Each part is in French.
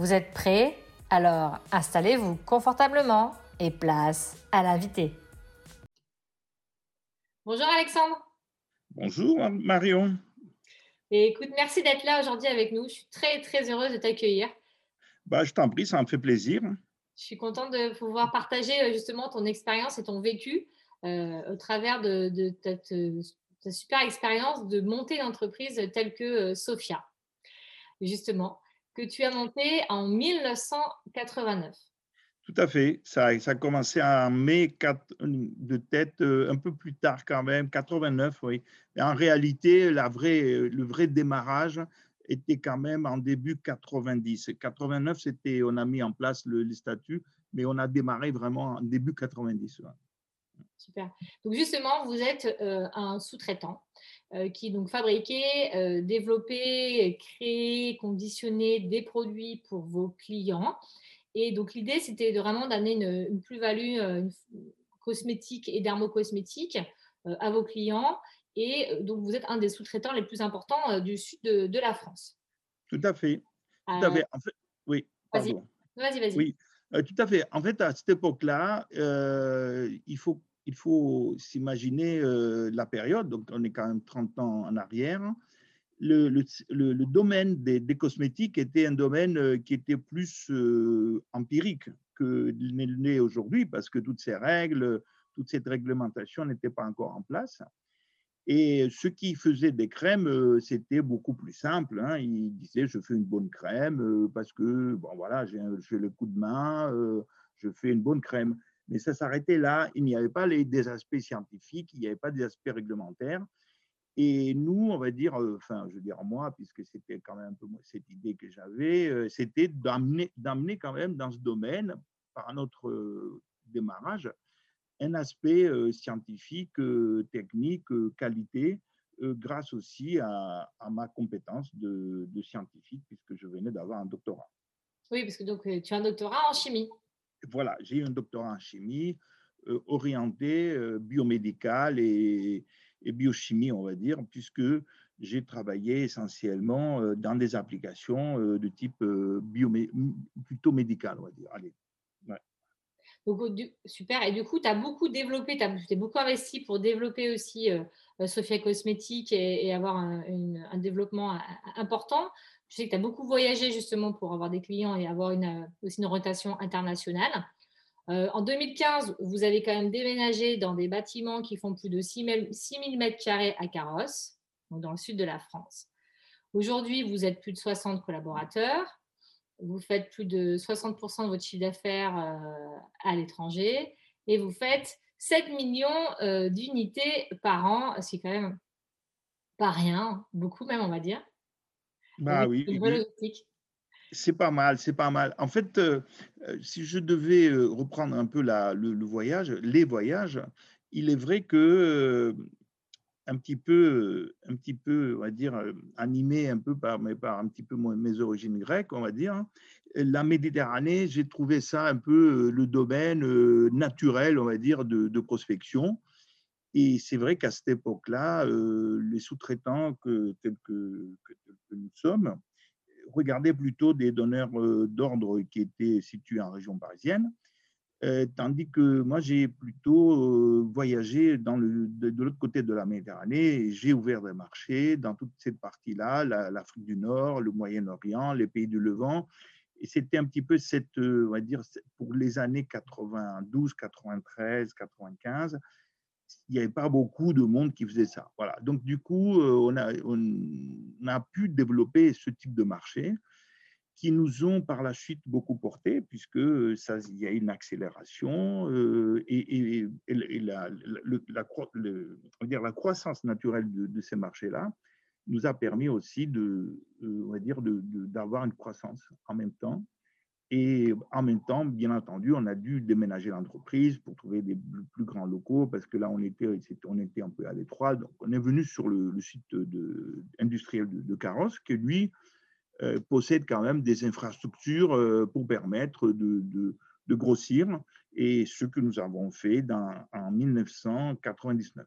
Vous êtes prêts? Alors installez-vous confortablement et place à l'invité. Bonjour Alexandre. Bonjour Marion. Et écoute, merci d'être là aujourd'hui avec nous. Je suis très très heureuse de t'accueillir. Bah, je t'en prie, ça me fait plaisir. Je suis contente de pouvoir partager euh, justement ton expérience et ton vécu euh, au travers de, de, ta super expérience de monter une entreprise telle que euh, Sophia. Justement, que tu as monté en 1989. Tout à fait. Ça, a commencé en mai 4, de tête, euh, un peu plus tard quand même, 89, oui. En réalité, vraie, le vrai démarrage était quand même en début 90. 89, c'était, on a mis en place le, les statuts, mais on a démarré vraiment en début 90. Super. Donc justement, vous êtes euh, un sous-traitant euh, qui donc fabriquait, euh, créait, conditionnait des produits pour vos clients. Et donc l'idée, c'était de vraiment d'amener une, plus-value cosmétique et dermocosmétique à vos clients. Et donc vous êtes un des sous-traitants les plus importants du sud de, la France. Tout à fait. Tout à fait. En fait oui. Vas-y, vas-y. Vas oui. tout à fait. En fait, à cette époque-là, il faut il faut s'imaginer euh, la période, donc on est quand même 30 ans en arrière. Le, domaine des, cosmétiques était un domaine euh, qui était plus euh, empirique que n'est aujourd'hui, parce que toutes ces règles, toute cette réglementation n'était pas encore en place. Et ceux qui faisaient des crèmes, c'était beaucoup plus simple. Hein. Ils disaient, je fais une bonne crème parce que, bon voilà, j'ai le coup de main, je fais une bonne crème mais ça s'arrêtait là. Il n'y avait pas les, des aspects scientifiques, il n'y avait pas des aspects réglementaires. Et nous, on va dire, euh, enfin, je veux dire moi, puisque c'était quand même un peu cette idée que j'avais, euh, c'était d'amener, quand même dans ce domaine, par notre euh, démarrage, un aspect scientifique, technique, qualité, grâce aussi à, ma compétence de, scientifique, puisque je venais d'avoir un doctorat. Oui, parce que donc, tu as un doctorat en chimie voilà, j'ai un doctorat en chimie euh, orienté euh, biomédical et, biochimie, on va dire, puisque j'ai travaillé essentiellement euh, dans des applications de type plutôt médical, on va dire. Allez. Donc, super. Et du coup, tu as beaucoup développé, tu as, beaucoup investi pour développer aussi Sophia Cosmétique et, avoir un, développement important. Je sais que tu as beaucoup voyagé justement pour avoir des clients et avoir euh, aussi une rotation internationale. Euh, en 2015, vous avez quand même déménagé dans des bâtiments qui font plus de 6 000 mètres carrés à Carrosse, donc dans le sud de la France. Aujourd'hui, vous êtes plus de 60 collaborateurs. Vous faites plus de 60% de votre chiffre d'affaires euh, à l'étranger et vous faites 7 millions d'unités par an, ce qui est quand même pas rien, beaucoup même, on va dire. Bah oui. C'est pas mal, c'est pas mal. En fait, euh, euh, si je devais euh, reprendre un peu la, le, voyage, les voyages, il est vrai que un petit peu, un petit peu, on va dire, animé un peu par, par un petit peu mes origines grecques, on va dire. Hein, la Méditerranée, j'ai trouvé ça un peu le domaine naturel, on va dire, de, de prospection. Et c'est vrai qu'à cette époque-là, euh, les sous-traitants tels que, nous sommes regardaient plutôt des donneurs euh, d'ordre qui étaient situés en région parisienne, euh, tandis que moi, j'ai plutôt voyagé de, l'autre côté de la Méditerranée j'ai ouvert des marchés dans toute cette partie-là, l'Afrique du Nord, le Moyen-Orient, les pays du Levant. Et c'était un petit peu cette, on va dire, pour les années 92, 93, 95, il n'y avait pas beaucoup de monde qui faisait ça. Voilà. Donc, du coup, euh, on a, on a pu développer ce type de marché qui nous ont par la suite beaucoup porté, puisque ça, il y a une accélération euh, et, la, la, dire, la croissance naturelle de, ces marchés-là nous a permis aussi de, dire, d'avoir une croissance en même temps. Et en même temps, bien entendu, on a dû déménager l'entreprise pour trouver des plus grands locaux parce que là, on était, on était un peu à l'étroit. Donc, on est venu sur le, site de, industriel de, de Carrosse, qui lui euh, possède quand même des infrastructures euh, pour permettre de, de, grossir. Et ce que nous avons fait dans, en 1999.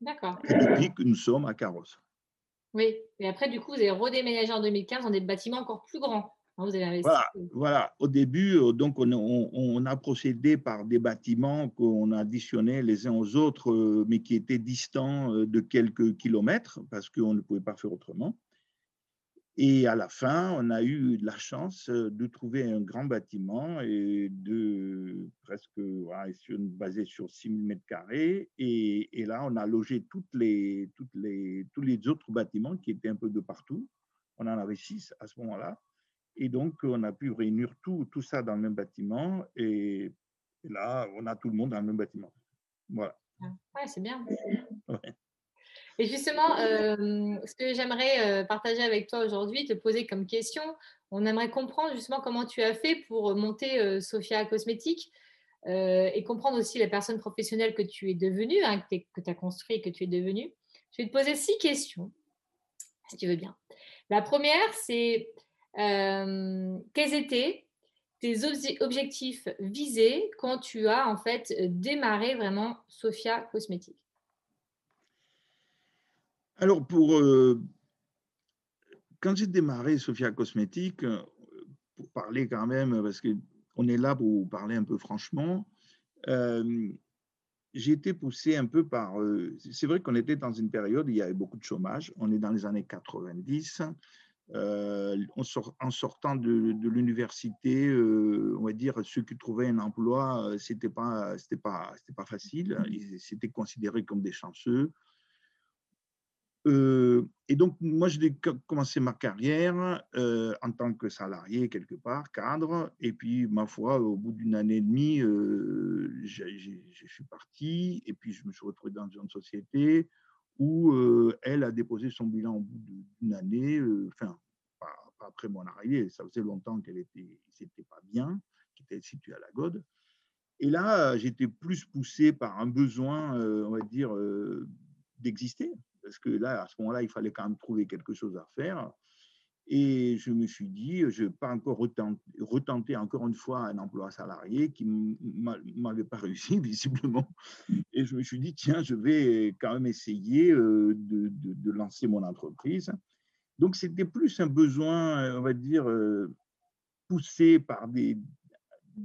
D'accord. Et depuis que nous sommes à Carrosse. Oui, et après, du coup, vous avez redéménagé en 2015 dans des bâtiments encore plus grands. Voilà, voilà, au début, euh, donc on, on, a procédé par des bâtiments qu'on additionnait les uns aux autres, euh, mais qui étaient distants euh, de quelques kilomètres parce qu'on ne pouvait pas faire autrement. Et à la fin, on a eu la chance de trouver un grand bâtiment et de presque voilà, basé sur 6000 mètres carrés. Et, et, là, on a logé toutes les, toutes les, tous les autres bâtiments qui étaient un peu de partout. On en avait six à ce moment-là. Et donc, on a pu réunir tout, tout ça dans le même bâtiment. Et, là, on a tout le monde dans le même bâtiment. Voilà. Ah, ouais, c'est bien. Et justement, euh, ce que j'aimerais euh, partager avec toi aujourd'hui, te poser comme question, on aimerait comprendre justement comment tu as fait pour monter euh, Sophia Cosmétique et comprendre aussi la personne professionnelle que tu es devenue, hein, que tu as construit et que tu es devenue. Je vais te poser six questions, si tu veux bien. La première, c'est quels étaient tes objectifs visés quand tu as en fait démarré vraiment Sophia Cosmétique? Alors pour quand j'ai démarré Sophia Cosmétique, pour parler quand même parce que on est là pour parler un peu franchement. j'ai été poussé un peu par. c'est vrai qu'on était dans une période où il y avait beaucoup de chômage. On est dans les années 90. Euh, en sortant de, l'université, euh, on va dire, ceux qui trouvaient un emploi, euh, c'était pas, c'était pas, c'était pas facile. Ils étaient considérés comme des chanceux. et donc, moi, j'ai commencé ma carrière en tant que salarié quelque part, cadre. Et puis, ma foi, au bout d'une année et demie, je suis parti. Et puis, je me suis retrouvé dans une société où elle a déposé son bilan au bout d'une année, enfin, pas, après mon arrivée, ça faisait longtemps qu'elle était, c'était pas bien, qui était située à la Gode. Et là, j'étais plus poussé par un besoin, on va dire, d'exister, parce que là, à ce moment-là, il fallait quand même trouver quelque chose à faire. Et je me suis dit, je ne vais pas encore retenter, encore une fois un emploi salarié qui ne m'avait pas réussi, visiblement. Et je me suis dit, tiens, je vais quand même essayer euh, de, lancer mon entreprise. Donc, c'était plus un besoin, euh, on va dire, euh, poussé par des,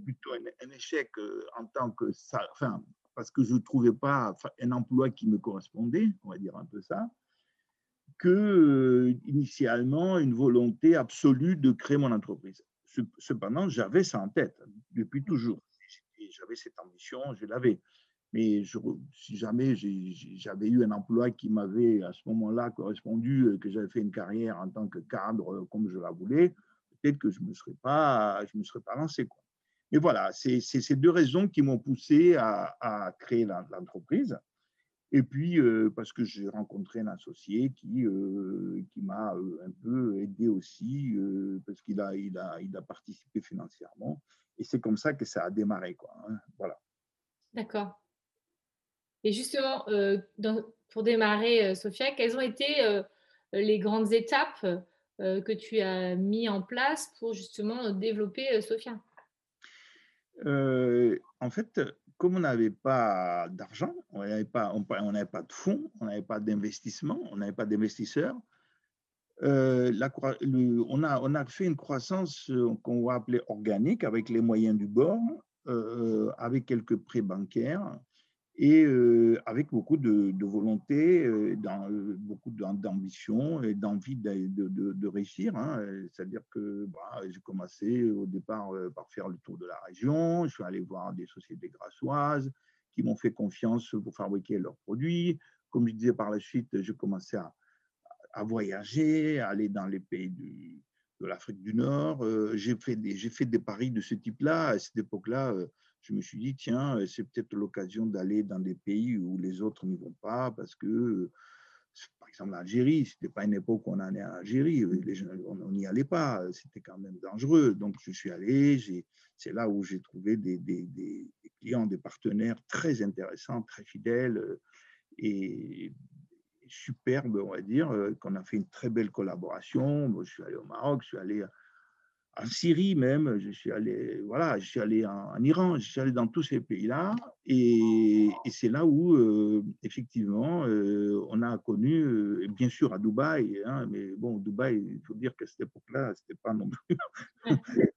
plutôt un, échec en tant que enfin, parce que je ne trouvais pas un emploi qui me correspondait, on va dire un peu ça que euh, initialement une volonté absolue de créer mon entreprise. Cependant, j'avais ça en tête depuis toujours. J'avais cette ambition, je l'avais. Mais je, si jamais j'avais eu un emploi qui m'avait à ce moment-là correspondu, euh, que j'avais fait une carrière en tant que cadre euh, comme je la voulais, peut-être que je ne me serais pas, je me serais pas lancé. Quoi. Mais voilà, c'est ces deux raisons qui m'ont poussé à, à créer l'entreprise. Et puis, euh, parce que j'ai rencontré un associé qui, euh, qui m'a euh, un peu aidé aussi, parce qu'il a, il a, il a participé financièrement. Et c'est comme ça que ça a démarré. Quoi, hein, voilà. D'accord. Et justement, pour démarrer, Sophia, quelles ont été les grandes étapes que tu as mis en place pour justement développer Sophia? En fait, comme on n'avait pas d'argent, on n'avait pas, on, pas de fonds, on n'avait pas d'investissement, on n'avait pas d'investisseurs, euh, on, a, on a fait une croissance euh, qu'on va appeler organique avec les moyens du bord, euh, avec quelques prêts bancaires et avec beaucoup de, volonté, beaucoup d'ambition et d'envie de, réussir. Hein. C'est-à-dire que bah, j'ai commencé au départ par faire le tour de la région, je suis allé voir des sociétés grassoises qui m'ont fait confiance pour fabriquer leurs produits. Comme je disais par la suite, j'ai commencé à, voyager, à aller dans les pays de l'Afrique du Nord. j'ai fait des paris de ce type-là. À cette époque-là, je me suis dit, tiens, c'est peut-être l'occasion d'aller dans des pays où les autres n'y vont pas, parce que par exemple, l'Algérie, ce n'était pas une époque où on allait en Algérie, les on n'y allait pas, c'était quand même dangereux. Donc, je suis allé, c'est là où j'ai trouvé des, clients, des partenaires très intéressants, très fidèles et superbes, on va dire, qu'on a fait une très belle collaboration. je suis allé au Maroc, je suis allé en Syrie même, je suis allé, voilà, je suis allé en, Iran, je suis allé dans tous ces pays-là, et, c'est là où, euh, effectivement, euh, on a connu, euh, bien sûr à Dubaï, hein, mais bon, Dubaï, il faut dire qu'à cette époque-là, c'était pas non plus.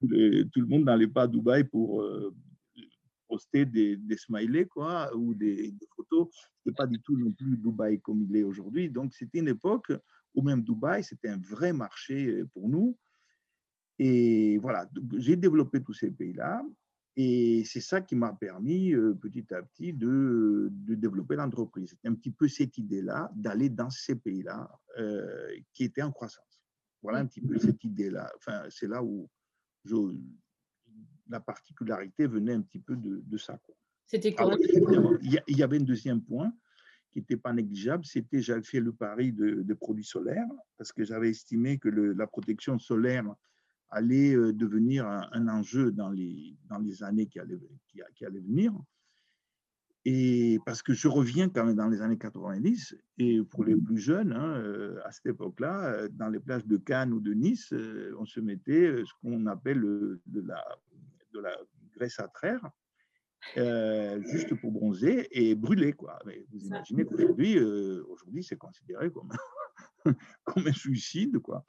tout le monde n'allait pas à Dubaï pour poster des, des, smileys, quoi, ou des, des photos. C'était pas du tout non plus Dubaï comme il est aujourd'hui. Donc, c'était une époque où même Dubaï, c'était un vrai marché pour nous. Et voilà, j'ai développé tous ces pays-là. Et c'est ça qui m'a permis euh, petit à petit de, de développer l'entreprise. C'était un petit peu cette idée-là d'aller dans ces pays-là euh, qui étaient en croissance. Voilà un petit peu cette idée-là. Enfin, c'est là où je, la particularité venait un petit peu de, de ça. C'était quoi il, y avait un deuxième point qui n'était pas négligeable, c'était j'avais fait le pari de, de, produits solaires parce que j'avais estimé que le, la protection solaire allait euh, devenir un, enjeu dans les, dans les années qui allaient, qui, qui allaient venir. Et parce que je reviens quand même dans les années 90, et pour les plus jeunes, hein, euh, à cette époque-là, euh, dans les plages de Cannes ou de Nice, on se mettait ce qu'on appelle de, la, de la graisse à traire, juste pour bronzer et brûler. Quoi. Mais vous imaginez qu'aujourd'hui, aujourd'hui, c'est considéré comme, comme un suicide. Quoi.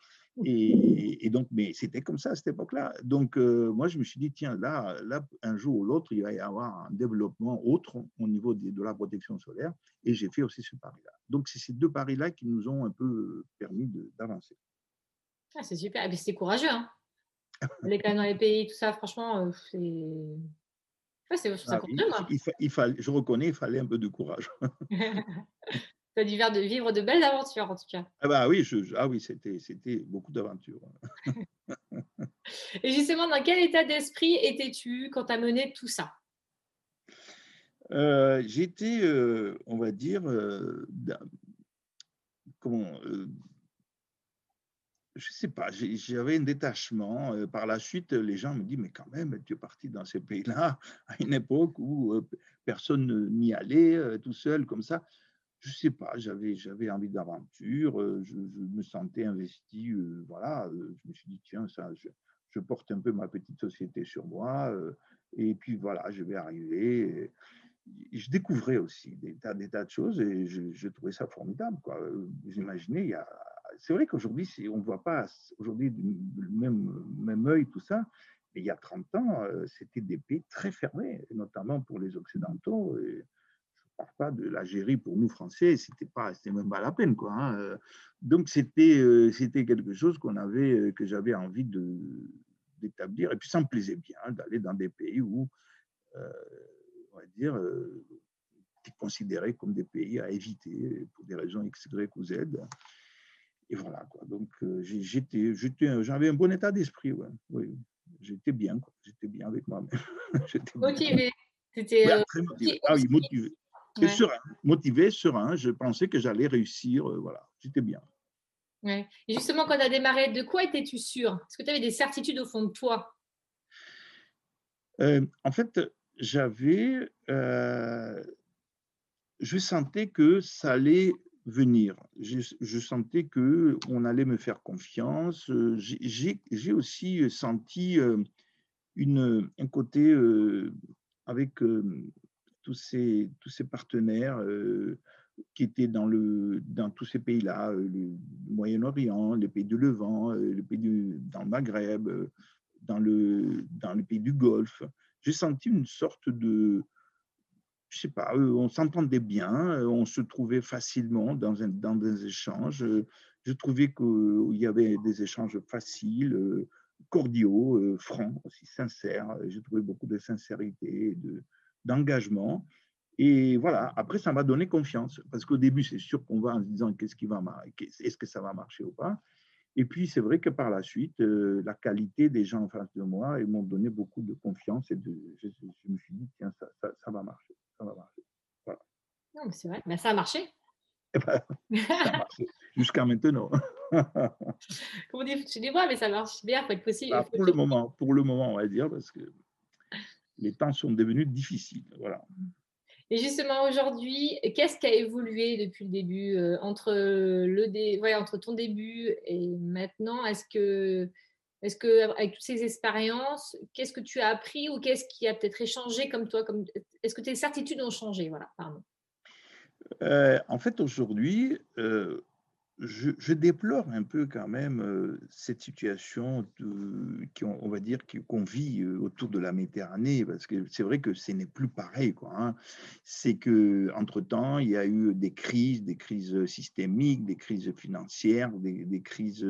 Et, donc, mais c'était comme ça à cette époque-là. Donc, euh, moi, je me suis dit, tiens, là, là, un jour ou l'autre, il va y avoir un développement autre au niveau de, la protection solaire. Et j'ai fait aussi ce pari-là. Donc, c'est ces deux paris-là qui nous ont un peu permis d'avancer. Ah, c'est super. Et puis, c'était courageux. Hein les cas dans les pays, tout ça, franchement, euh, c'est. Ouais, c'est ah, il, il, je reconnais, il fallait un peu de courage. tu as dû de vivre de belles aventures en tout cas. Ah bah oui, ah oui c'était, c'était beaucoup d'aventures. Et justement, dans quel état d'esprit étais-tu quand tu as mené tout ça? Euh, J'étais, euh, on va dire, euh, comment, je ne sais pas, j'avais un détachement. Par la suite, les gens me disent, mais quand même, tu es parti dans ces pays-là à une époque où personne n'y allait, tout seul, comme ça je sais pas, j'avais, j'avais envie d'aventure, euh, je, me sentais investi, euh, voilà, euh, je me suis dit, tiens, ça, je, porte un peu ma petite société sur moi, et puis voilà, je vais arriver. je découvrais aussi des tas, des tas de choses et je, trouvais ça formidable. Quoi. Vous imaginez, il y a, c'est vrai qu'aujourd'hui, on ne voit pas aujourd'hui même, même œil tout ça, mais il y a 30 ans, c'était des pays très fermés, notamment pour les Occidentaux. Pas de l'Algérie pour nous Français, c'était pas, c'était même pas la peine quoi. Hein, euh. Donc c'était, euh, c'était quelque chose qu'on avait, euh, que j'avais envie de d'établir. Et puis ça me plaisait bien d'aller dans des pays où, on va dire, qui considérés comme des pays à éviter pour des raisons X, Y ou Z. Et voilà quoi. Donc j'étais, j'étais, j'avais un bon état d'esprit. Ouais. Oui, j'étais bien, quoi. j'étais bien avec moi-même. motivé. C'était motivé. Ah oui, motivé serein, motivé, serein. Je pensais que j'allais réussir. Euh, voilà, j'étais bien. Ouais. Et justement, quand tu as démarré, de quoi étais-tu sûr Est-ce que tu avais des certitudes au fond de toi? Euh, En fait, j'avais. Euh, je sentais que ça allait venir. Je, je sentais que on allait me faire confiance. J'ai aussi senti une, un côté avec tous ces, partenaires euh, qui étaient dans, tous ces pays-là, euh, le Moyen-Orient, les pays du Levant, euh, les pays du, dans le Maghreb, dans, le, dans les pays du Golfe. J'ai senti une sorte de, je sais pas, on s'entendait bien, on se trouvait facilement dans, dans des échanges. Je trouvais qu'il y avait des échanges faciles, cordiaux, francs, aussi sincères. J'ai trouvé beaucoup de sincérité, de, d'engagement. Et voilà, après, ça m'a donné confiance. Parce qu'au début, c'est sûr qu'on va en se disant qu'est-ce qui va est-ce que ça va marcher ou pas? Et puis, c'est vrai que par la suite, euh, la qualité des gens en face de moi, ils m'ont donné beaucoup de confiance. Et de, je, me suis dit, tiens, ça, ça, va marcher. Ça va marcher. Voilà. Non, mais c'est vrai. Mais ça a marché. Eh ben, jusqu'à maintenant. Comment dire, tu dis moi, mais ça marche bien, faut être possible. Bah, pour le moment, pour le moment, on va dire, parce que les temps sont devenus difficiles. Voilà. Et justement, aujourd'hui, qu'est-ce qui a évolué depuis le début euh, entre, le dé... ouais, entre ton début et maintenant? Est-ce que, est que, avec toutes ces expériences, qu'est-ce que tu as appris ou qu'est-ce qui a peut-être échangé comme toi comme... Est-ce que tes certitudes ont changé? Voilà, pardon. Euh, en fait, aujourd'hui, euh, je, déplore un peu quand même euh, cette situation qu'on va dire qu'on vit autour de la Méditerranée, parce que c'est vrai que ce n'est plus pareil. Hein. C'est que entre temps, il y a eu des crises, des crises systémiques, des crises financières, des, des crises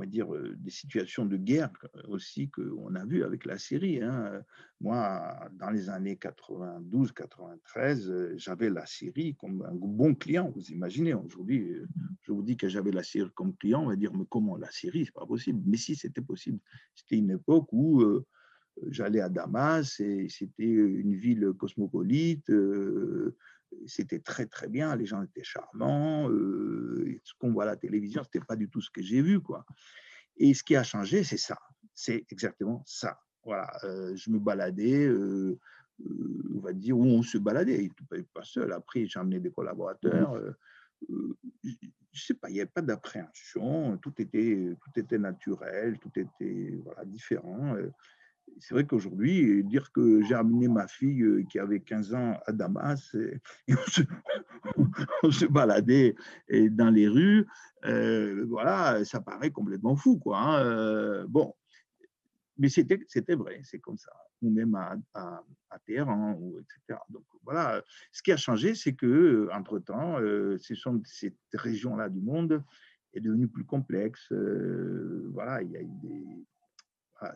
va dire, euh, des situations de guerre euh, aussi qu'on a vu avec la Syrie. Hein. Moi, dans les années 92-93, euh, j'avais la Syrie comme un bon client. Vous imaginez, aujourd'hui, je vous dis que j'avais la Syrie comme client, on va dire, mais comment la Syrie C'est pas possible. Mais si, c'était possible. C'était une époque où j'allais à Damas et c'était une ville cosmopolite c'était très très bien, les gens étaient charmants, euh, ce qu'on voit à la télévision, c'était pas du tout ce que j'ai vu quoi. Et ce qui a changé, c'est ça, c'est exactement ça. Voilà, euh, je me baladais, euh, on va dire où on se baladait, pas seul. Après, j'ai amené des collaborateurs. je sais pas, il n'y avait pas d'appréhension, tout était, tout était naturel, tout était voilà, différent c'est vrai qu'aujourd'hui, dire que j'ai amené ma fille euh, qui avait 15 ans à Damas et, on, se, baladait dans les rues, euh, voilà, ça paraît complètement fou, quoi. Hein, euh, bon, mais c'était, vrai, c'est comme ça. Ou même à, à, à Téhéran, ou etc. Donc voilà, ce qui a changé, c'est que entre temps, ce sont cette région-là du monde est devenue plus complexe. voilà, il y a eu des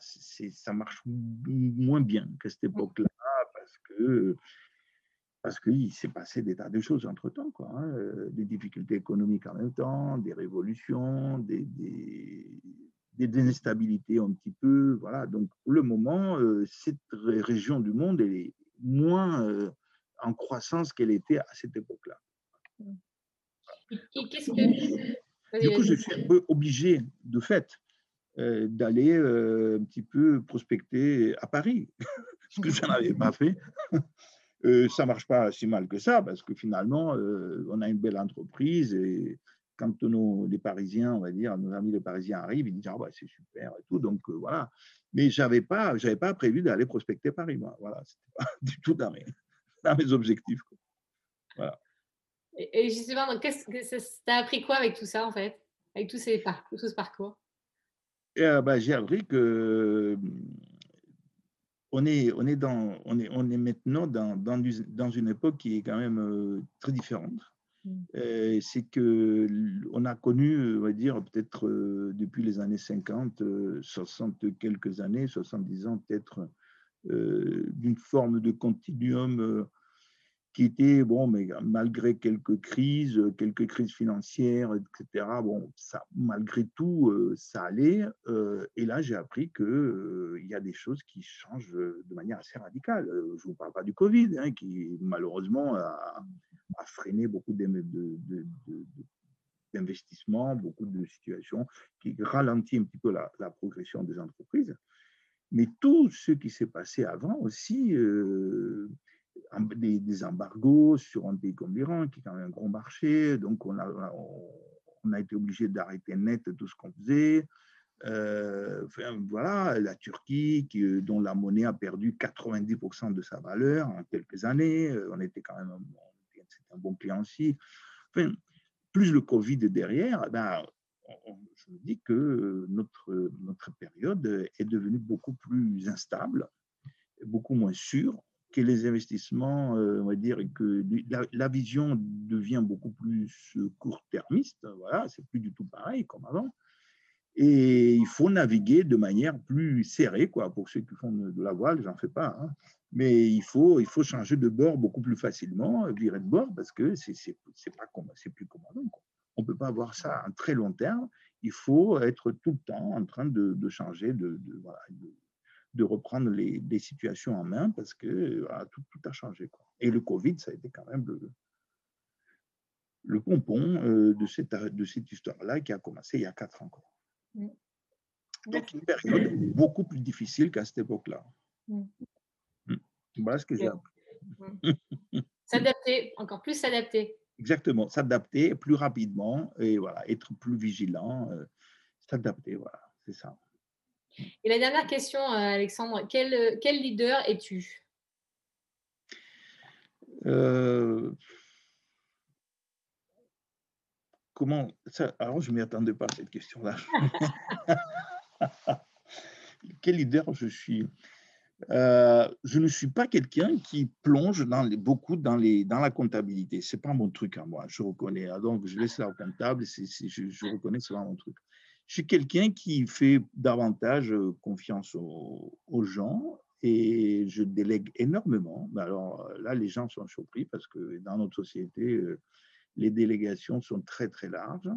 ça marche moins bien qu'à cette époque-là parce que parce qu'il s'est passé des tas de choses entre-temps, quoi, hein, euh, des difficultés économiques en même temps, des révolutions, des, des, instabilités un petit peu. Voilà. Donc, pour le moment, euh, cette région du monde, elle est moins euh, en croissance qu'elle était à cette époque-là. Du coup, je suis un peu obligé, de fait, d'aller euh, un petit peu prospecter à Paris, ce que je n'avais pas fait. Euh, ça marche pas si mal que ça, parce que finalement, on a une belle entreprise et quand nos, les Parisiens, on va dire, nos amis les Parisiens arrivent, ils disent ah, bah, c'est super et tout. Donc voilà. Mais j'avais pas, j'avais pas prévu d'aller prospecter Paris, moi. Voilà, c'était pas du tout dans mes, dans mes objectifs. Voilà. Et, justement, qu'est-ce que as appris quoi avec tout ça en fait, avec tous ces tout ce parcours? Euh, bah, j'ai appris que on est, on est, dans, on est, on est maintenant dans, dans, dans une époque qui est quand même euh, très différente. Mmh. C'est que on a connu, on va dire, peut-être euh, depuis les années 50, 60 quelques années, 70 ans peut-être, d'une forme de continuum qui était, bon, mais malgré quelques crises, quelques crises financières, etc., bon, ça, malgré tout, euh, ça allait. Euh, et là, j'ai appris qu'il euh, y a des choses qui changent de manière assez radicale. Je ne vous parle pas du Covid, hein, qui malheureusement a, freiné beaucoup d'investissements, beaucoup de situations, qui ralentit un petit peu la progression des entreprises. Mais tout ce qui s'est passé avant aussi des, embargos sur un pays comme l'Iran, qui est quand même un gros marché. Donc, on a, on a été obligé d'arrêter net tout ce qu'on faisait. Euh, voilà, la Turquie, qui, dont la monnaie a perdu 90% de sa valeur en quelques années. Euh, on était quand même un, un bon client aussi. Enfin, plus le Covid derrière, eh ben, je me dis que notre, notre période est devenue beaucoup plus instable, beaucoup moins sûre que les investissements, euh, on va dire, que la, vision devient beaucoup plus court-termiste. Voilà, c'est plus du tout pareil comme avant. Et il faut naviguer de manière plus serrée, quoi. Pour ceux qui font de la voile, j'en fais pas. Hein. Mais il faut, il faut changer de bord beaucoup plus facilement, virer de bord, parce que c'est pas c'est plus comme avant. On peut pas avoir ça à un très long terme. Il faut être tout le temps en train de, changer, de, voilà, de de reprendre les, situations en main parce que tout, tout, a changé. Quoi. Et le Covid, ça a été quand même le, le pompon euh, de cette, de cette histoire-là qui a commencé il y a quatre ans. Mm. Donc, une période beaucoup plus difficile qu'à cette époque-là. Mm. Voilà ce que j'ai appris. S'adapter, encore plus s'adapter. Exactement, s'adapter plus rapidement et voilà, être plus vigilant, euh, s'adapter, voilà, c'est ça. Et la dernière question, euh, Alexandre, quel, quel leader es-tu? Euh, Comment ça, Alors, je ne m'y attendais pas à cette question-là. quel leader je suis? Euh, je ne suis pas quelqu'un qui plonge dans les, beaucoup dans, les, dans la comptabilité. Ce n'est pas mon truc à moi, je reconnais. Ah, donc, je laisse ça au comptable, je, je, reconnais, c'est pas mon truc. Je suis quelqu'un qui fait davantage euh, confiance aux, gens et je délègue énormément. Alors là, les gens sont surpris parce que dans notre société, euh, les délégations sont très, très larges.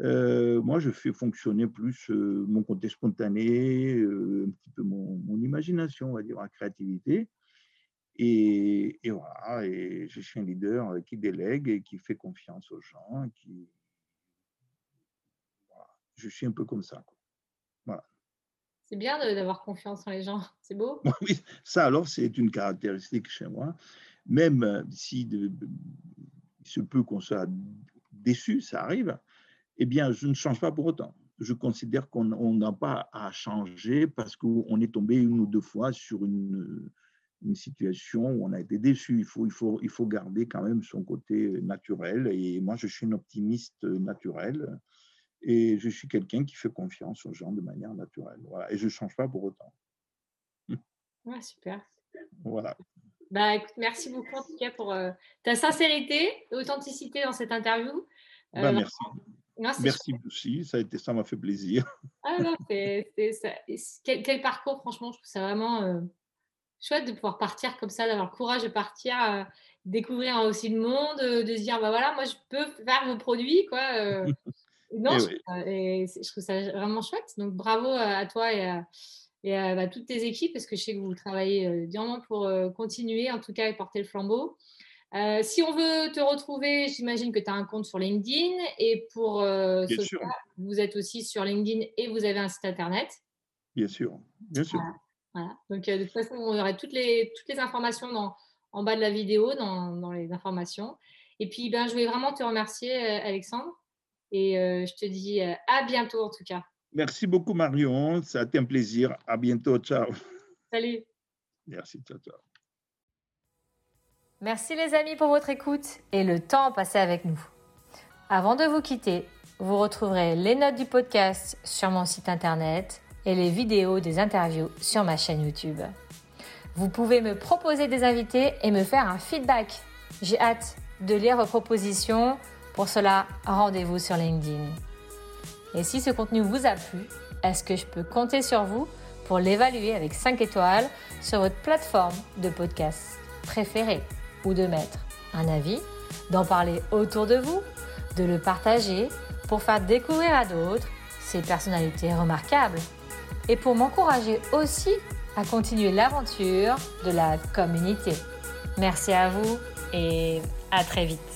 Euh, moi, je fais fonctionner plus euh, mon côté spontané, euh, un petit peu mon, imagination, on va dire, ma créativité. Et, voilà, et je suis un leader qui délègue et qui fait confiance aux gens. Je suis un peu comme ça. Voilà. C'est bien d'avoir confiance en les gens, c'est beau. oui, ça alors, c'est une caractéristique chez moi. Même si de, il se peut qu'on soit déçu, ça arrive eh bien, je ne change pas pour autant. Je considère qu'on n'a pas à changer parce qu'on est tombé une ou deux fois sur une, une situation où on a été déçu. Il faut, il, faut, il faut garder quand même son côté naturel. Et moi, je suis un optimiste naturel. Et je suis quelqu'un qui fait confiance aux gens de manière naturelle. Voilà. Et je ne change pas pour autant. Ouais, super. Voilà. Bah, écoute, merci beaucoup en tout cas pour euh, ta sincérité, authenticité dans cette interview. Bah, euh, merci. Merci aussi, ça a été, ça m'a fait plaisir. Ah non, c'est, quel, parcours, franchement, je trouve ça vraiment euh, chouette de pouvoir partir comme ça, d'avoir le courage de partir, euh, découvrir aussi le monde, de se dire, bah voilà, moi je peux faire vos produits, quoi. non, je, je, trouve ça vraiment chouette. Donc bravo à toi et à, et à bah, toutes tes équipes, parce que je sais que vous travaillez durement pour continuer, en tout cas, et porter le flambeau. Euh, si on veut te retrouver, j'imagine que tu as un compte sur LinkedIn et pour euh, vous êtes aussi sur LinkedIn et vous avez un site internet. Bien sûr, bien sûr. Voilà. Donc euh, de toute façon, on aurait toutes les, toutes les informations dans, en bas de la vidéo, dans, dans les informations. Et puis, ben, je voulais vraiment te remercier, Alexandre. Et je te dis à bientôt en tout cas. Merci beaucoup, Marion. Ça a été un plaisir. À bientôt. Ciao. Salut. Merci. Ciao, ciao. Merci les amis pour votre écoute et le temps passé avec nous. Avant de vous quitter, vous retrouverez les notes du podcast sur mon site internet et les vidéos des interviews sur ma chaîne YouTube. Vous pouvez me proposer des invités et me faire un feedback. J'ai hâte de lire vos propositions. Pour cela, rendez-vous sur LinkedIn. Et si ce contenu vous a plu, est-ce que je peux compter sur vous pour l'évaluer avec 5 étoiles sur votre plateforme de podcast préférée ou de mettre un avis, d'en parler autour de vous, de le partager pour faire découvrir à d'autres ces personnalités remarquables et pour m'encourager aussi à continuer l'aventure de la communauté. Merci à vous et à très vite.